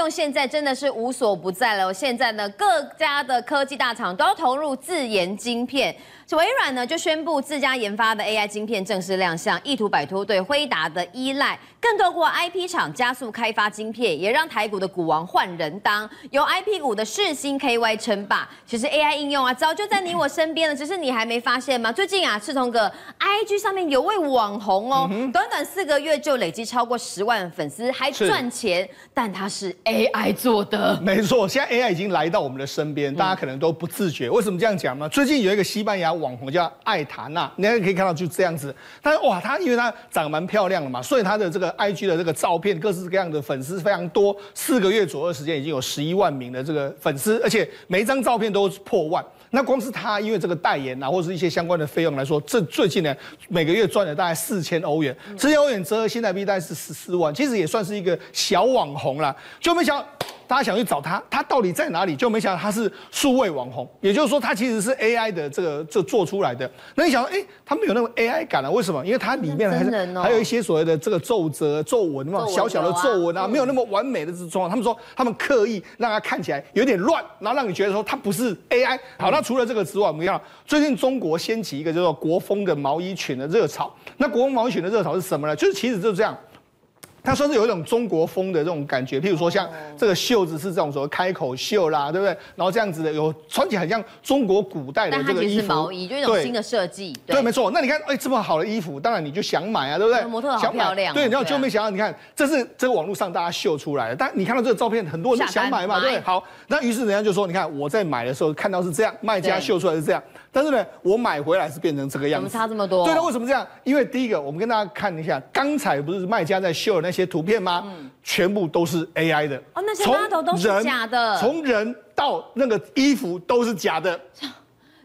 用现在真的是无所不在了。现在呢，各家的科技大厂都要投入自研晶片。微软呢就宣布自家研发的 AI 晶片正式亮相，意图摆脱对辉达的依赖，更透过 IP 厂加速开发晶片，也让台股的股王换人当，由 IP 股的世星 KY 称霸。其实 AI 应用啊，早就在你我身边了，只是你还没发现吗？最近啊，赤铜哥 IG 上面有位网红哦，嗯、短短四个月就累积超过十万粉丝，还赚钱，但他是 AI 做的。没错，现在 AI 已经来到我们的身边，大家可能都不自觉。为什么这样讲呢？最近有一个西班牙。网红叫艾塔娜，你还可以看到就这样子。但是哇，她因为她长得蛮漂亮的嘛，所以她的这个 IG 的这个照片，各式各样的粉丝非常多。四个月左右的时间，已经有十一万名的这个粉丝，而且每一张照片都破万。那光是他因为这个代言啊，或者是一些相关的费用来说，这最近呢每个月赚了大概四千欧元，四千欧元折合现在币大概是十四万，其实也算是一个小网红了。就没想到。大家想去找他，他到底在哪里？就没想到他是数位网红，也就是说他其实是 AI 的这个这做出来的。那你想说，哎、欸，他没有那种 AI 感了、啊？为什么？因为它里面还是还有一些所谓的这个皱褶、皱纹嘛，小小的皱纹啊，没有那么完美的这种状况。他们说他们刻意让它看起来有点乱，然后让你觉得说它不是 AI。好，那除了这个之外，我们看最近中国掀起一个叫做国风的毛衣裙的热潮。那国风毛衣裙的热潮是什么呢？就是其实就是这样。它算是有一种中国风的这种感觉，譬如说像这个袖子是这种所谓开口袖啦，对不对？然后这样子的有穿起来很像中国古代的这个衣服，毛衣，就一种新的设计。对，没错。那你看，哎，这么好的衣服，当然你就想买啊，对不对？模特好漂亮。对，然后就没想到，你看，这是这个网络上大家秀出来的，但你看到这个照片，很多人都想买嘛，对。好，那于是人家就说，你看我在买的时候看到是这样，卖家秀出来是这样。但是呢，我买回来是变成这个样子，怎么差这么多？对，那为什么这样？因为第一个，我们跟大家看一下，刚才不是卖家在秀的那些图片吗？嗯，全部都是 AI 的。哦，那些 model 都是假的。从人到那个衣服都是假的。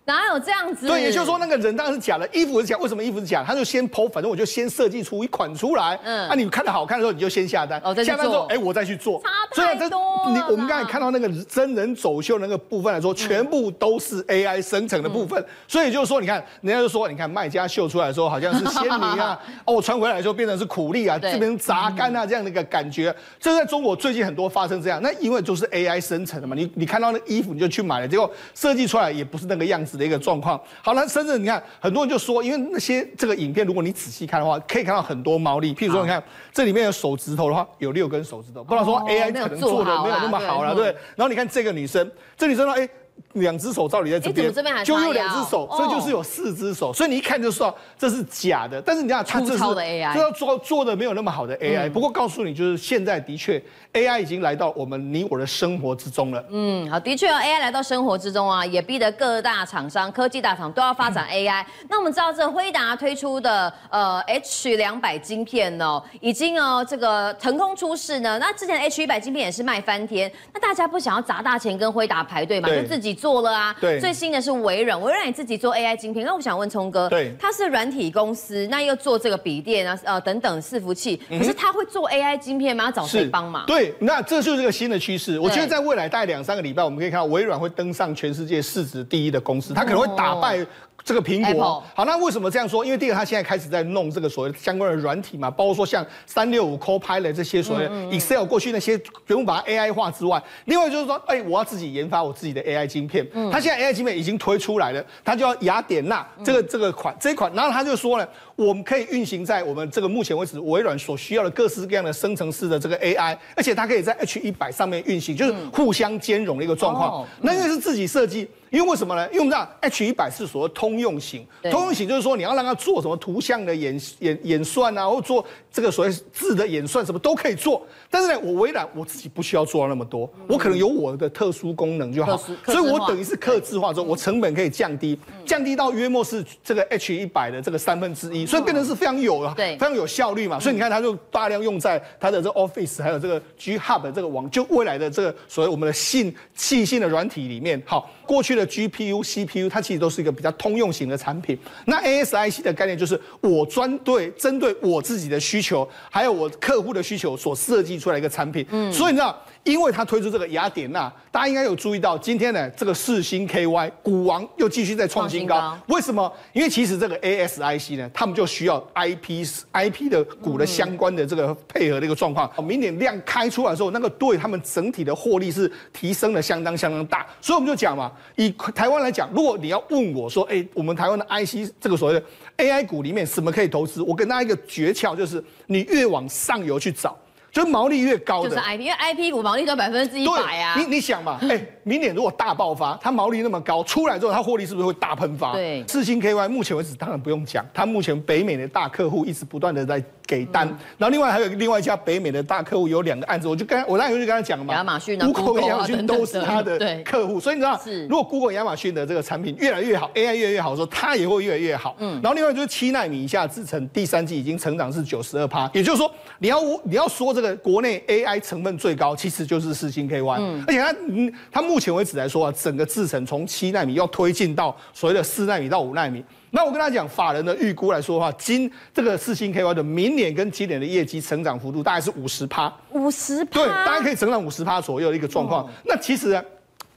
哪有这样子？对，也就是说那个人当然是假的，衣服是假。为什么衣服是假？他就先 po，反正我就先设计出一款出来。嗯，啊，你看的好看的时候，你就先下单。哦，下单之后，哎，我再去做。差太多。所以这你我们刚才看到那个真人走秀那个部分来说，全部都是 AI 生成的部分。嗯、所以就是说，你看人家就说，你看卖家秀出来的时候好像是仙女啊，哦，我穿回来的时候变成是苦力啊，这边榨干啊这样的一个感觉。这在中国最近很多发生这样，那因为就是 AI 生成的嘛。你你看到那衣服你就去买了，结果设计出来也不是那个样子的一个状况。好那，甚至你看，很多人就说，因为那些这个影片，如果你仔细看的话，可以看到很多猫腻。譬如说，你看这里面有手指头的话，有六根手指头，不知道说 AI 可能做的没有那么好了，对。然后你看这个女生，这女生呢，哎。两只手到底在这边？就有两只手，所以就是有四只手，所以你一看就知道这是假的。但是你看，它这是就要做做的没有那么好的 AI。不过告诉你，就是现在的确 AI 已经来到我们你我的生活之中了。嗯，好，的确哦，AI 来到生活之中啊，也逼得各大厂商、科技大厂都要发展 AI。那我们知道，这辉达推出的呃 H 两百晶片哦，已经哦这个腾空出世呢。那之前 H 一百晶片也是卖翻天，那大家不想要砸大钱跟辉达排队嘛，就自己。做了啊，对，最新的是微软，微软也自己做 AI 晶片。那我想问聪哥，对，他是软体公司，那又做这个笔电啊，呃等等伺服器，可是他会做 AI 晶片吗？要找谁帮忙？对，那这就是个新的趋势。我觉得在未来大概两三个礼拜，我们可以看到微软会登上全世界市值第一的公司，他可能会打败。这个苹果好，那为什么这样说？因为第一个，他现在开始在弄这个所谓相关的软体嘛，包括说像三六五 Copilot 这些所谓 Excel 过去那些全部把它 AI 化之外，另外就是说，哎，我要自己研发我自己的 AI 晶片。嗯，他现在 AI 晶片已经推出来了，它叫雅典娜这个这个款这一款，然后它就说了，我们可以运行在我们这个目前为止微软所需要的各式各样的生成式的这个 AI，而且它可以在 H 一百上面运行，就是互相兼容的一个状况。那因为是自己设计。因为为什么呢？因为我们知道 H 一百是所谓通用型，通用型就是说你要让它做什么图像的演演演算啊，或做这个所谓字的演算，什么都可以做。但是呢，我微软我自己不需要做到那么多，我可能有我的特殊功能就好，所以我等于是客制化之后，我成本可以降低，降低到约莫是这个 H 一百的这个三分之一，所以变成是非常有非常有效率嘛。所以你看，它就大量用在它的这个 Office 还有这个 GitHub 这个网，就未来的这个所谓我们的信器性的软体里面。好。过去的 GPU、CPU 它其实都是一个比较通用型的产品。那 ASIC 的概念就是我专对针对我自己的需求，还有我客户的需求所设计出来一个产品。嗯，所以你知道。因为它推出这个雅典娜，大家应该有注意到，今天呢，这个四星 KY 股王又继续在创新高。新高为什么？因为其实这个 ASIC 呢，他们就需要 IP IP 的股的相关的这个配合的一个状况。明年量开出来的时候，那个对他们整体的获利是提升了相当相当大。所以我们就讲嘛，以台湾来讲，如果你要问我说，哎，我们台湾的 IC 这个所谓的 AI 股里面什么可以投资？我跟大家一个诀窍就是，你越往上游去找。就毛利越高的，就是 IP，因为 IP 股毛利都百分之一百啊。你你想嘛，哎、欸，明年如果大爆发，它毛利那么高，出来之后它获利是不是会大喷发？对，四星 KY 目前为止当然不用讲，它目前北美的大客户一直不断的在。给单，然后另外还有另外一家北美的大客户有两个案子，我就跟我那时候就跟他讲了嘛，亚马逊、Google 跟亚马逊都是他的客户，所以你知道，是。如果 Google、亚马逊的这个产品越来越好，AI 越来越好的时候，它也会越来越好。嗯，然后另外就是七纳米以下制程，第三季已经成长是九十二趴，也就是说，你要你要说这个国内 AI 成分最高，其实就是四星 KY，嗯，而且它嗯，它目前为止来说啊，整个制程从七纳米要推进到所谓的四纳米到五纳米。那我跟他讲，法人的预估来说的话，今这个四星 KY 的明年跟今年的业绩成长幅度大概是五十趴，五十趴，对，大概可以成长五十趴左右的一个状况。哦、那其实呢。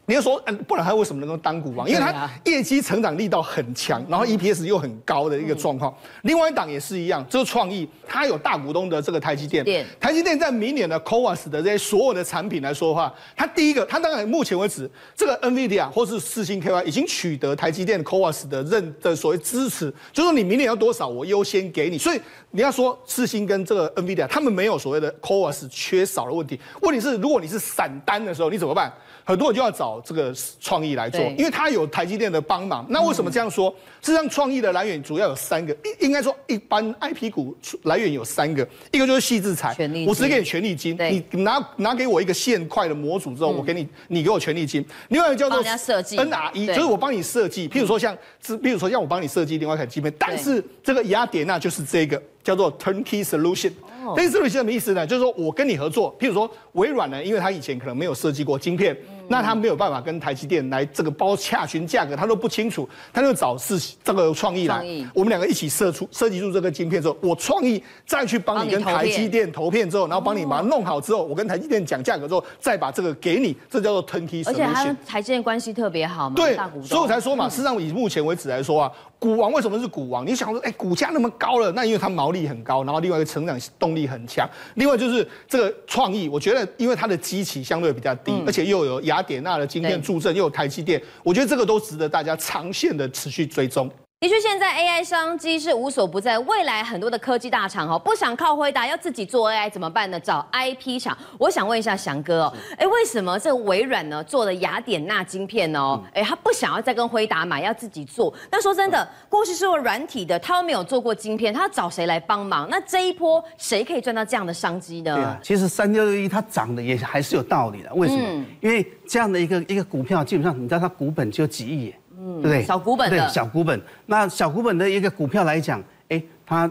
你要说，嗯，不然他为什么能够当股王？因为他业绩成长力道很强，然后 EPS 又很高的一个状况。另外一档也是一样，这个创意，它有大股东的这个台积电。台积电在明年的 CoWoS 的这些所有的产品来说的话，它第一个，它当然目前为止，这个 NVIDIA 或是四星 KY 已经取得台积电 CoWoS 的认的所谓支持，就是说你明年要多少，我优先给你。所以你要说四星跟这个 NVIDIA，他们没有所谓的 CoWoS 缺少的问题。问题是，如果你是散单的时候，你怎么办？很多人就要找这个创意来做，因为它有台积电的帮忙。那为什么这样说？实际上，创意的来源主要有三个，应应该说一般 IP 股来源有三个，一个就是矽智财，我只给你权利金，你拿拿给我一个线块的模组之后，我给你，你给我权利金。另外一个叫做 NRE，就是我帮你设计，譬如说像，譬如说像我帮你设计另外一台晶片，但是这个雅典娜就是这个叫做 Turnkey Solution。Turnkey Solution 什么意思呢？就是说我跟你合作，譬如说微软呢，因为他以前可能没有设计过晶片。那他没有办法跟台积电来这个包洽询价格，他都不清楚，他就找是这个创意来，我们两个一起设出设计出这个晶片之后，我创意再去帮你跟台积电投片之后，然后帮你把它弄好之后，我跟台积电讲价格之后，再把这个给你，这叫做 turnkey。而且他跟台积电关系特别好嘛，对，所以我才说嘛，事实上以目前为止来说啊。股王为什么是股王？你想说，哎，股价那么高了，那因为它毛利很高，然后另外一个成长动力很强，另外就是这个创意，我觉得因为它的基期相对比较低，嗯、而且又有雅典娜的经验助阵，又有台积电，我觉得这个都值得大家长线的持续追踪。的确，现在 AI 商机是无所不在。未来很多的科技大厂哦，不想靠辉达，要自己做 AI 怎么办呢？找 IP 厂。我想问一下翔哥哦，哎，为什么这个微软呢做的雅典娜晶片哦？哎，他不想要再跟辉达买，要自己做。那说真的，过去是做软体的，他又没有做过晶片，他要找谁来帮忙？那这一波谁可以赚到这样的商机呢？对啊，其实三六六一它涨的也还是有道理的。为什么？嗯、因为这样的一个一个股票，基本上你知道它股本就几亿。对不对？小股本的，对，小股本。那小股本的一个股票来讲，哎，它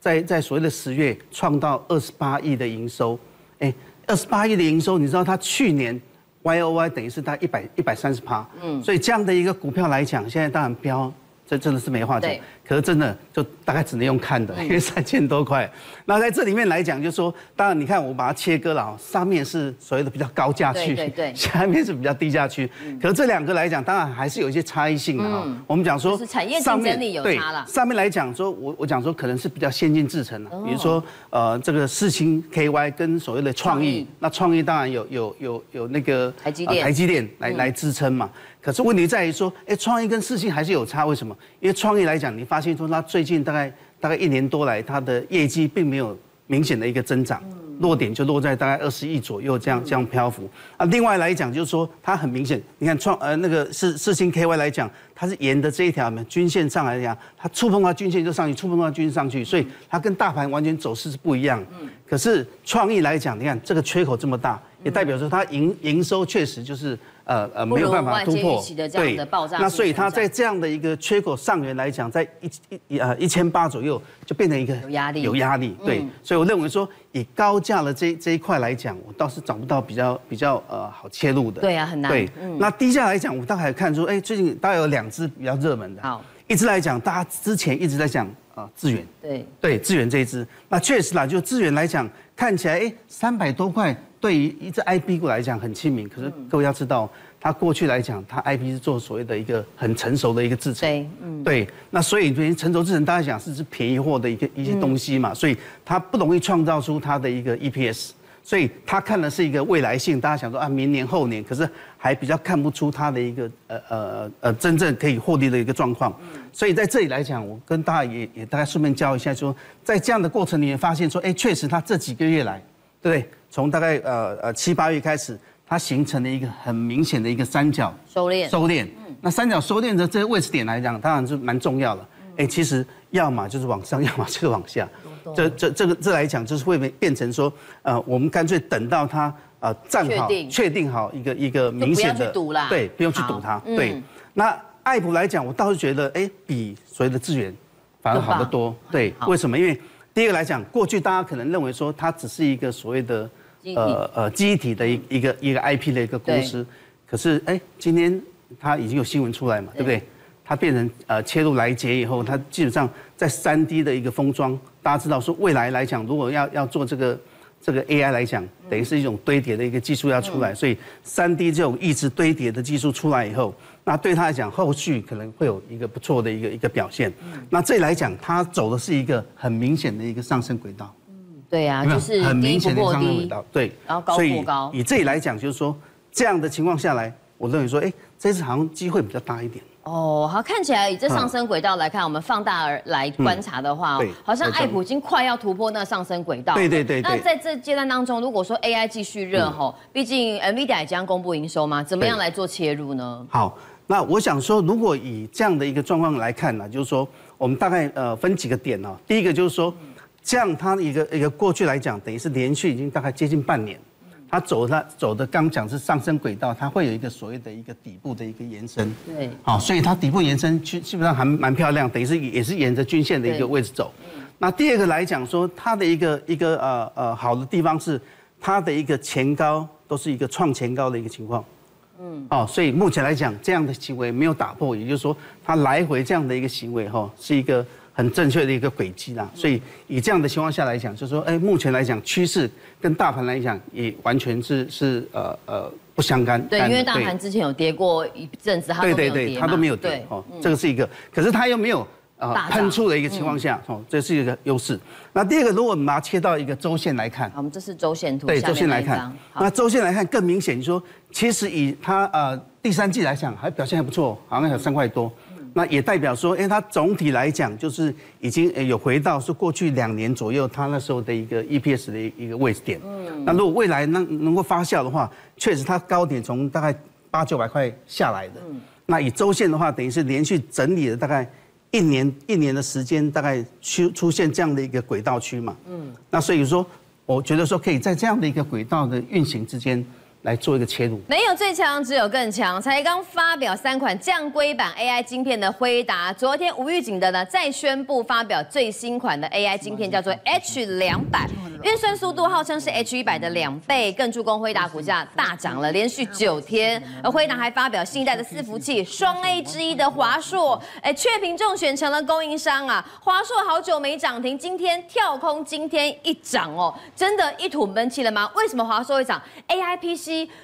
在在所谓的十月创到二十八亿的营收，哎，二十八亿的营收，你知道它去年 Y O Y 等于是它一百一百三十趴，嗯，所以这样的一个股票来讲，现在当然飙。这真的是没话讲，可是真的就大概只能用看的，因为三千多块。那在这里面来讲，就是说，当然你看我把它切割了，上面是所谓的比较高价区，对对对，下面是比较低价区。嗯、可是这两个来讲，当然还是有一些差异性的哈。嗯、我们讲说，产业竞争力有差了。上面来讲说，我我讲说可能是比较先进制程的，比如说呃这个四星 KY 跟所谓的创意，那创意当然有有有有那个台积电、呃、台积电来来支撑嘛。可是问题在于说，哎，创意跟四星还是有差，为什么？因为创意来讲，你发现说它最近大概大概一年多来，它的业绩并没有明显的一个增长，落点就落在大概二十亿左右这样这样漂浮。啊，另外来讲就是说，它很明显，你看创呃那个四四星 KY 来讲，它是沿着这一条均线上来讲，它触碰到均线就上去，触碰到均线上去，所以它跟大盘完全走势是不一样。可是创意来讲，你看这个缺口这么大，也代表说它营营收确实就是。呃呃，没有办法突破，对，那所以它在这样的一个缺口上缘来讲，在一一呃一千八左右就变成一个有压力，有压力，对，所以我认为说以高价的这这一块来讲，我倒是找不到比较比较呃好切入的。对啊，很难。对，嗯、那低价来讲，我大概看出，哎，最近大概有两只比较热门的。好，一只来讲，大家之前一直在讲啊，智远。对对，智远这一支，那确实啦，就智远来讲，看起来哎，三百多块，对于一只 IP 股来讲很亲民。可是各位要知道。它过去来讲，它 IP 是做所谓的一个很成熟的一个制成，对，嗯，对，那所以对于成熟制成，大家讲是是便宜货的一个一些东西嘛，所以它不容易创造出它的一个 EPS，所以他看的是一个未来性，大家想说啊，明年后年，可是还比较看不出它的一个呃呃呃真正可以获利的一个状况，所以在这里来讲，我跟大家也也大概顺便教一下说，说在这样的过程里面发现说，哎，确实它这几个月来，对不对？从大概呃呃七八月开始。它形成了一个很明显的一个三角收敛，收敛。那三角收敛的这个位置点来讲，当然是蛮重要的。哎，其实要么就是往上，要么就是往下。这这这个这来讲，就是会变成说，呃，我们干脆等到它呃站好，确定好一个一个明显的，对，不用去赌它。对。那爱普来讲，我倒是觉得，哎，比所谓的资源反而好得多。对，为什么？因为第一个来讲，过去大家可能认为说它只是一个所谓的。呃呃，记忆体的一一个一个 IP 的一个公司，可是哎，今天它已经有新闻出来嘛，对不对？它变成呃切入来结以后，它基本上在三 D 的一个封装，大家知道说未来来讲，如果要要做这个这个 AI 来讲，等于是一种堆叠的一个技术要出来，所以三 D 这种抑制堆叠的技术出来以后，那对它来讲，后续可能会有一个不错的一个一个表现。那这里来讲，它走的是一个很明显的一个上升轨道。对呀、啊，就是很明显的上升轨道，对，然后高过高。以这里来讲，就是说这样的情况下来，我认为说，哎，这次好像机会比较大一点。哦，好，看起来以这上升轨道来看，我们放大而来观察的话，好像爱普已经快要突破那上升轨道。对对对。那在这阶段当中，如果说 AI 继续热吼，毕竟 NVIDIA 也将公布营收嘛，怎么样来做切入呢？好，那我想说，如果以这样的一个状况来看呢，就是说，我们大概呃分几个点呢。第一个就是说。这样，它的一个一个过去来讲，等于是连续已经大概接近半年，它走它走的刚讲是上升轨道，它会有一个所谓的一个底部的一个延伸。对，好，所以它底部延伸基基本上还蛮漂亮，等于是也是沿着均线的一个位置走。那第二个来讲说，它的一个一个呃呃好的地方是它的一个前高都是一个创前高的一个情况。嗯，哦，所以目前来讲，这样的行为没有打破，也就是说，它来回这样的一个行为哈，是一个。很正确的一个轨迹啦，所以以这样的情况下来讲，就是说，哎，目前来讲趋势跟大盘来讲也完全是是呃呃不相干。对，因为大盘之前有跌过一阵子，它都没有跌。对对对，它都没有跌。哦，这个是一个，可是它又没有啊喷出的一个情况下，哦，这是一个优势。那第二个，如果我们把它切到一个周线来看，我们这是周线图。对，周线来看，那周线来看更明显，就是说其实以它呃第三季来讲，还表现还不错，好像有三块多。那也代表说，哎，它总体来讲就是已经有回到是过去两年左右它那时候的一个 EPS 的一个位置点。嗯。那如果未来能能够发酵的话，确实它高点从大概八九百块下来的。嗯。那以周线的话，等于是连续整理了大概一年一年的时间，大概出出现这样的一个轨道区嘛。嗯。那所以说，我觉得说可以在这样的一个轨道的运行之间。来做一个切入，没有最强，只有更强。才刚发表三款降规版 AI 晶片的辉达，昨天无预警的呢，再宣布发表最新款的 AI 晶片，叫做 H 两百，运算速度号称是 H 一百的两倍，更助攻辉达股价大涨了连续九天。而辉达还发表新一代的伺服器双 A 之一的华硕，哎，雀屏中选成了供应商啊。华硕好久没涨停，今天跳空，今天一涨哦，真的一吐闷气了吗？为什么华硕会涨？AI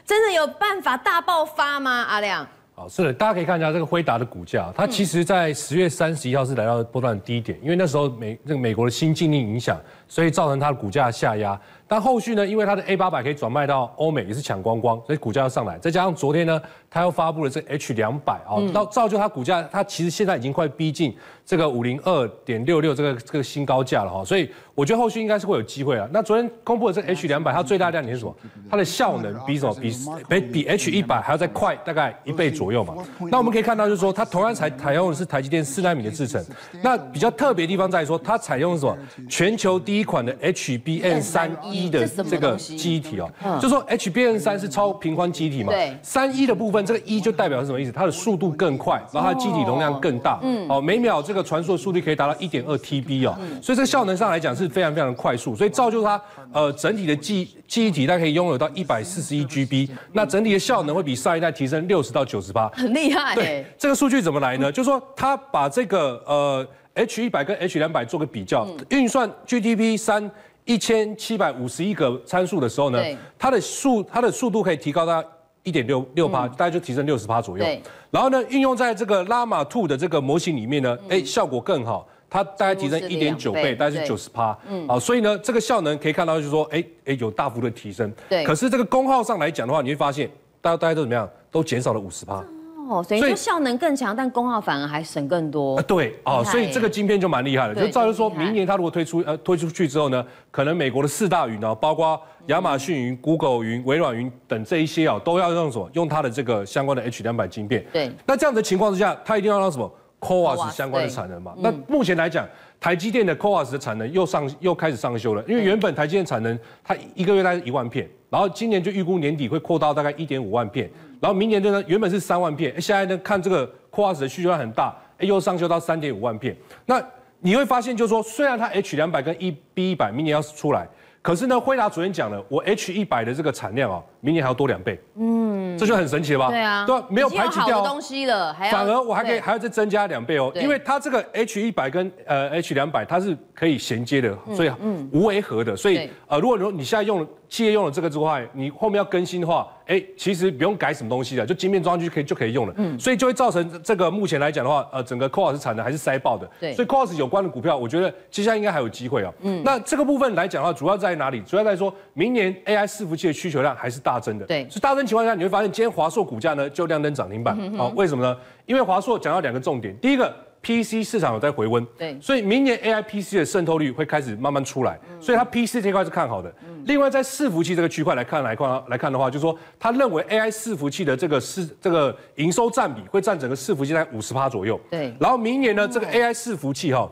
真的有办法大爆发吗？阿亮，好，是的，大家可以看一下这个辉达的股价，它其实在十月三十一号是来到波段低点，因为那时候美这个美国的新禁令影响，所以造成它的股价下压。但后续呢，因为它的 A 八百可以转卖到欧美，也是抢光光，所以股价要上来。再加上昨天呢，它又发布了这 H 两百啊，到造就它股价，它其实现在已经快逼近这个五零二点六六这个这个新高价了哈，所以。我觉得后续应该是会有机会啊。那昨天公布的这个 H 两百，它最大亮点是什么？它的效能比什么？比比比 H 一百还要再快大概一倍左右嘛。那我们可以看到，就是说它同样采采用的是台积电四纳米的制程。那比较特别的地方在于说，它采用什么？全球第一款的 HBM 三 E 一的这个机体哦，嗯就说 HBN 三是超平宽机体嘛，对三一的部分，这个一就代表是什么意思？它的速度更快，然后它的机体容量更大，嗯，哦，每秒这个传输的速率可以达到一点二 TB 哦，所以这个效能上来讲是非常非常的快速，所以造就它呃整体的记记忆体它可以拥有到一百四十一 GB，那整体的效能会比上一代提升六十到九十八，很厉害。对，这个数据怎么来呢？就是说它把这个呃。H 一百跟 H 两百做个比较，运算 GDP 三一千七百五十一个参数的时候呢，它的速它的速度可以提高到一点六六趴，大概就提升六十趴左右。然后呢，运用在这个拉马兔的这个模型里面呢，哎，效果更好，它大概提升一点九倍，大概是九十趴。嗯，好，所以呢，这个效能可以看到就是说，哎哎，有大幅的提升。对。可是这个功耗上来讲的话，你会发现，大家大家都怎么样，都减少了五十趴。哦，所以说效能更强，但功耗反而还省更多。呃，对，哦，所以这个晶片就蛮厉害的，就照着说明年它如果推出呃推出去之后呢，可能美国的四大云呢，包括亚马逊云、Google 云、微软云等这一些啊，都要用什么？用它的这个相关的 H 两百晶片。对。那这样的情况之下，它一定要让什么 CoWoS 相关的产能嘛？那目前来讲，台积电的 CoWoS 的产能又上又开始上修了，因为原本台积电产能它一个月大概一万片，然后今年就预估年底会扩到大概一点五万片。然后明年呢，原本是三万片，现在呢看这个 CoWoS 的需求量很大，又上修到三点五万片。那你会发现，就是说，虽然它 H 两百跟 E B 一百明年要出来，可是呢，辉达昨天讲了，我 H 一百的这个产量啊，明年还要多两倍。嗯，这就很神奇了吧？对啊，对，没有排挤掉东西了，还反而我还可以还要再增加两倍哦，因为它这个 H 一百跟呃 H 两百它是可以衔接的，所以无违和的，所以呃，如果说你现在用企业用了这个之外，你后面要更新的话，哎，其实不用改什么东西的，就晶片装上去可以就可以用了。嗯，所以就会造成这个目前来讲的话，呃，整个 CoWoS 产能还是塞爆的。对，所以 CoWoS 有关的股票，我觉得接下来应该还有机会哦。嗯，那这个部分来讲的话，主要在哪里？主要在说明年 AI 伺服器的需求量还是大增的。对，所以大增情况下，你会发现今天华硕股价呢就亮灯涨停板。好，为什么呢？因为华硕讲到两个重点，第一个。PC 市场有在回温，对，所以明年 AI PC 的渗透率会开始慢慢出来，所以它 PC 这块是看好的。另外，在伺服器这个区块来看来看来看的话，就是说他认为 AI 伺服器的这个是这个营收占比会占整个伺服器在五十趴左右，对。然后明年呢，这个 AI 伺服器哈。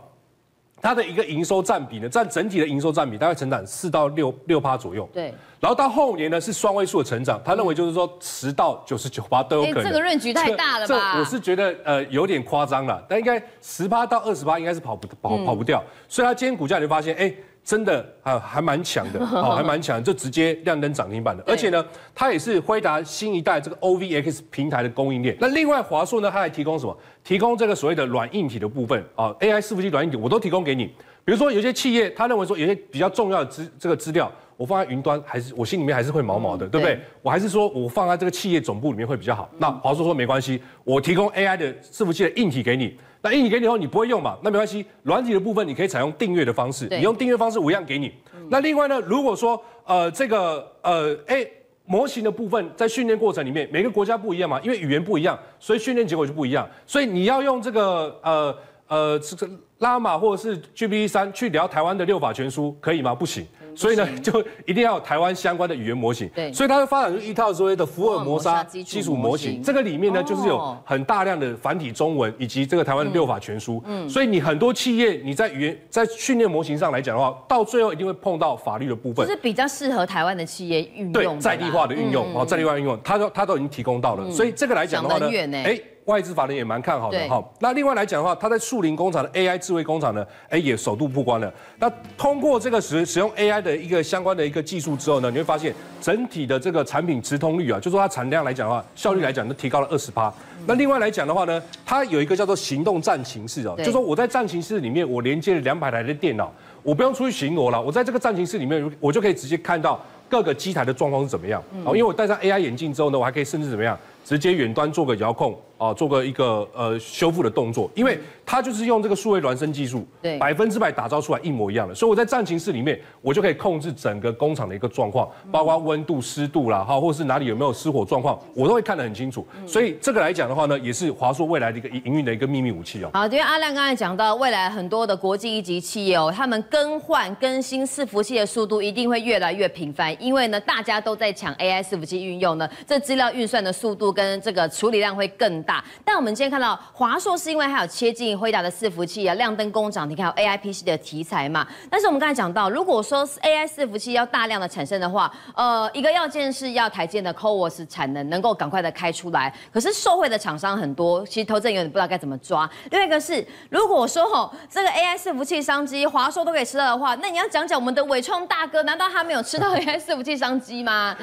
它的一个营收占比呢，占整体的营收占比大概成长四到六六趴左右。对，然后到后年呢是双位数的成长，他认为就是说十到九十九趴都有可能。这个 range 太大了吧？这我是觉得呃有点夸张了，但应该十趴到二十趴应该是跑不跑跑不掉。所以它今天股价你就发现哎。真的啊，还蛮强的，哦，还蛮强，就直接亮灯涨停板的。而且呢，它也是辉达新一代这个 OVX 平台的供应链。那另外华硕呢，它还提供什么？提供这个所谓的软硬体的部分啊，AI 伺服器软硬体我都提供给你。比如说有些企业，他认为说有些比较重要的资这个资料。我放在云端还是我心里面还是会毛毛的，对不对？我还是说我放在这个企业总部里面会比较好。那华硕说没关系，我提供 AI 的伺服器的硬体给你。那硬体给你以后你不会用嘛？那没关系，软体的部分你可以采用订阅的方式，你用订阅方式我一样给你。那另外呢，如果说呃这个呃哎模型的部分在训练过程里面，每个国家不一样嘛，因为语言不一样，所以训练结果就不一样。所以你要用这个呃呃这个拉玛或者是 GPT 三去聊台湾的六法全书，可以吗？不行。所以呢，就一定要有台湾相关的语言模型。对，所以它会发展出一套所谓的福尔摩沙基础模型。这个里面呢，就是有很大量的繁体中文以及这个台湾的六法全书。嗯，所以你很多企业你在语言在训练模型上来讲的话，到最后一定会碰到法律的部分。就是比较适合台湾的企业运用。对，在地化的运用，哦，在地化运用，它都它都已经提供到了。所以这个来讲的话呢，哎。外资法人也蛮看好的哈。那另外来讲的话，它在树林工厂的 AI 智慧工厂呢，哎，也首度曝光了。那通过这个使使用 AI 的一个相关的一个技术之后呢，你会发现整体的这个产品直通率啊，就说它产量来讲的话，效率来讲都提高了二十八。那另外来讲的话呢，它有一个叫做行动战情室哦，就说我在战情室里面，我连接了两百台的电脑，我不用出去巡逻了，我在这个战情室里面，我就可以直接看到各个机台的状况是怎么样。哦，因为我戴上 AI 眼镜之后呢，我还可以甚至怎么样，直接远端做个遥控。啊，做个一个呃修复的动作，因为它就是用这个数位孪生技术，对，百分之百打造出来一模一样的，所以我在战情室里面，我就可以控制整个工厂的一个状况，包括温度、湿度啦，哈，或是哪里有没有失火状况，我都会看得很清楚。所以这个来讲的话呢，也是华硕未来的一个营运的一个秘密武器哦。好，因为阿亮刚才讲到，未来很多的国际一级企业哦，他们更换更新伺服器的速度一定会越来越频繁，因为呢，大家都在抢 AI 伺服器运用呢，这资料运算的速度跟这个处理量会更大。但我们今天看到华硕是因为还有切进辉达的伺服器啊，亮灯工厂，你看有 AI PC 的题材嘛。但是我们刚才讲到，如果说 AI 伺服器要大量的产生的话，呃，一个要件是要台积的 CoWoS 产能能够赶快的开出来。可是受惠的厂商很多，其实投资人有点不知道该怎么抓。另外一个是，如果说吼这个 AI 伺服器商机华硕都可以吃到的话，那你要讲讲我们的纬创大哥，难道他没有吃到 AI 伺服器商机吗？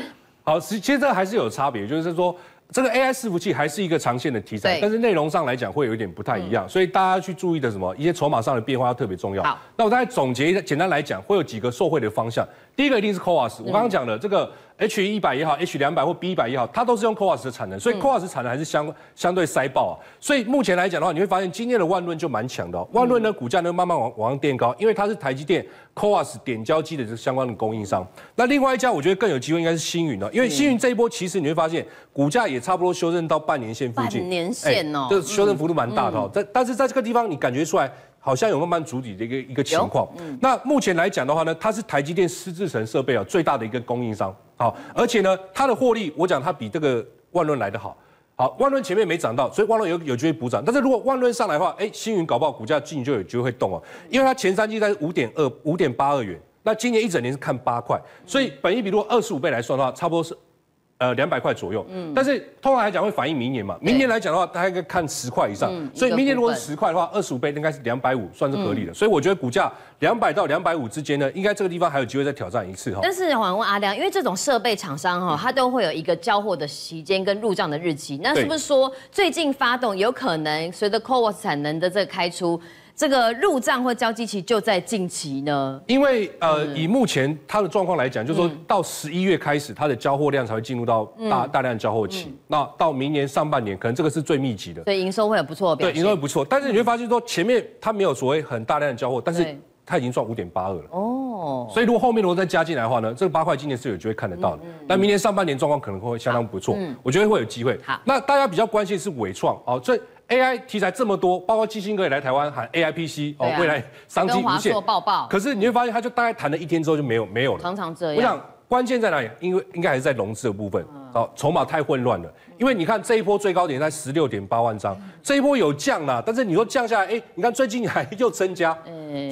好，其实这还是有差别，就是说这个 AI 伺服器还是一个长线的题材，但是内容上来讲会有一点不太一样，嗯、所以大家去注意的什么一些筹码上的变化要特别重要。好，那我大概总结一下，简单来讲会有几个受惠的方向。第一个一定是 CoWoS，我刚刚讲的这个。H 一百也好，H 两百或 B 一百也好，它都是用 CoWoS 的产能，所以 CoWoS 产能还是相相对塞爆啊。所以目前来讲的话，你会发现今天的万润就蛮强的哦。万润呢，股价呢慢慢往往上垫高，因为它是台积电 CoWoS 点胶机的这相关的供应商。那另外一家我觉得更有机会应该是星云哦，因为星云这一波其实你会发现股价也差不多修正到半年线附近，半年线哦，这修正幅度蛮大的哦。但但是在这个地方你感觉出来。好像有慢慢筑底的一个一个情况。嗯、那目前来讲的话呢，它是台积电湿制成设备啊最大的一个供应商。好，而且呢，它的获利，我讲它比这个万润来得好。好，万润前面没涨到，所以万润有有机会补涨。但是如果万润上来的话，哎，星云搞不好股价近就有机会动哦，因为它前三季在五点二、五点八二元，那今年一整年是看八块，所以本一比如果二十五倍来算的话，差不多是。呃，两百块左右，嗯，但是通常来讲会反映明年嘛，明年来讲的话，大概应该看十块以上，嗯、所以明年如果是十块的话，二十五倍应该是两百五，算是合理的，嗯、所以我觉得股价两百到两百五之间呢，应该这个地方还有机会再挑战一次哈。但是我想问阿亮，因为这种设备厂商哈，它都会有一个交货的时间跟入账的日期，那是不是说最近发动有可能随着 CoWoS 产能的这个开出？这个入账或交机期就在近期呢，因为呃，嗯、以目前它的状况来讲，就是说到十一月开始，它的交货量才会进入到大、嗯、大量交货期。嗯、那到明年上半年，可能这个是最密集的，对营收会有不错的表现。对营收会不错，但是你会发现说前面它没有所谓很大量的交货，但是它已经赚五点八二了。哦，所以如果后面如果再加进来的话呢，这个八块今年是有机会看得到的。嗯嗯、但明年上半年状况可能会相当不错，嗯、我觉得会有机会。好，那大家比较关心的是伟创哦，所以。AI 题材这么多，包括基辛格也来台湾喊 AI PC 哦，未来商机无限。抱抱可是你会发现，他就大概谈了一天之后就没有没有了。常常这样。我想关键在哪里？因为应该还是在融资的部分。哦，筹码太混乱了。因为你看这一波最高点在十六点八万张，这一波有降了，但是你说降下来，哎，你看最近还又增加，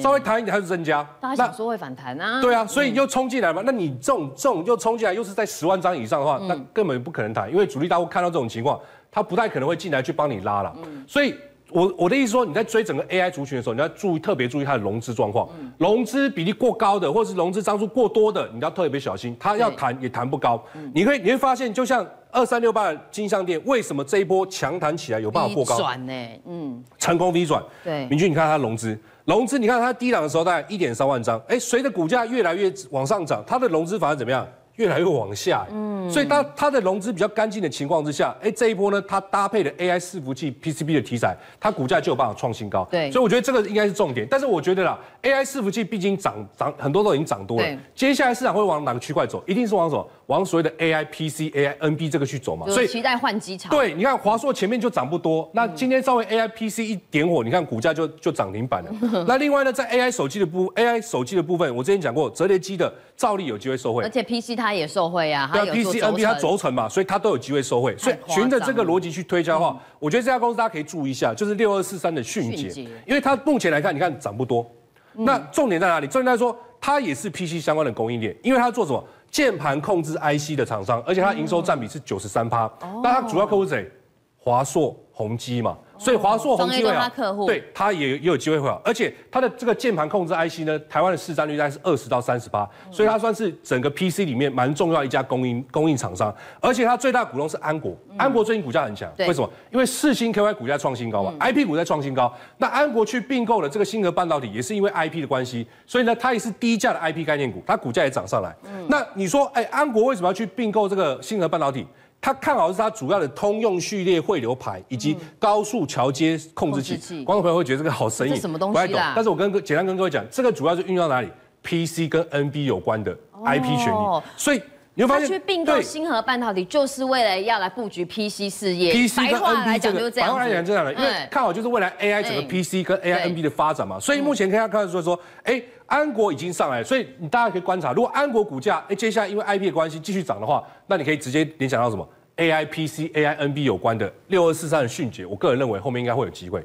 稍微弹一点还是增加。大家想说会反弹啊？对啊，所以又冲进来嘛。那你这种这种又冲进来，又是在十万张以上的话，那根本不可能弹，因为主力大户看到这种情况，他不太可能会进来去帮你拉了。所以。我我的意思说，你在追整个 AI 族群的时候，你要注意特别注意它的融资状况，融资比例过高的，或者是融资张数过多的，你要特别小心，它要谈也谈不高。你会你会发现，就像二三六八的金像电，为什么这一波强弹起来有办法过高？转呢？嗯，成功 V 转。对，明君，你看它融资，融资，你看它低档的时候大概一点三万张，哎，随着股价越来越往上涨，它的融资反而怎么样？越来越往下，嗯，所以它它的融资比较干净的情况之下，哎，这一波呢，它搭配的 AI 伺服器 PCB 的题材，它股价就有办法创新高，对，所以我觉得这个应该是重点。但是我觉得啦，AI 伺服器毕竟涨涨很多都已经涨多了，接下来市场会往哪个区块走？一定是往什么？往所谓的 AI PC、AI NB 这个去走嘛？所以期待换机场。对，你看华硕前面就涨不多，那今天稍微 AI PC 一点火，你看股价就就涨停板了。那另外呢，在 AI 手机的部 AI 手机的部分，我之前讲过，折叠机的照例有机会受惠，而且 PC 它也受惠呀。对 NB 它轴承嘛，所以它都有机会收回。所以循着这个逻辑去推敲的话，嗯、我觉得这家公司大家可以注意一下，就是六二四三的迅捷，因为它目前来看，你看涨不多。嗯、那重点在哪里？重点在说，它也是 PC 相关的供应链，因为它做什么？键盘控制 IC 的厂商，而且它营收占比是九十三趴。那它主要客户是谁？华硕、宏基嘛。所以华硕、宏基会好，对，它也也有机会会好，而且它的这个键盘控制 IC 呢，台湾的市占率大概是二十到三十八，所以它算是整个 PC 里面蛮重要一家供应供应厂商，而且它最大股东是安国，安国最近股价很强，为什么？因为四星 KY 股价创新高嘛，IP 股在创新高，那安国去并购了这个星河半导体，也是因为 IP 的关系，所以呢，它也是低价的 IP 概念股，它股价也涨上来。那你说，哎，安国为什么要去并购这个星河半导体？他看好的是它主要的通用序列汇流排以及高速桥接控制器。观众朋友会觉得这个好神隐，什么东西不太懂。但是我跟简单跟各位讲，这个主要是运用到哪里？PC 跟 NB 有关的 IP 权利。所以你会发现，他去并购星河半导体，就是为了要来布局 PC 事业。PC 跟 NB 这个，白话来讲这样的，因为看好就是未来 AI 整个 PC 跟 AI NB 的发展嘛。所以目前可以看到说说，哎，安国已经上来，所以你大家可以观察，如果安国股价哎接下来因为 IP 的关系继续涨的话，那你可以直接联想到什么？AI PC、AI NB 有关的六二四三的迅捷，我个人认为后面应该会有机会。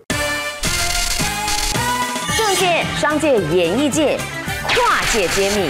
政界、商界、演艺界跨界揭秘，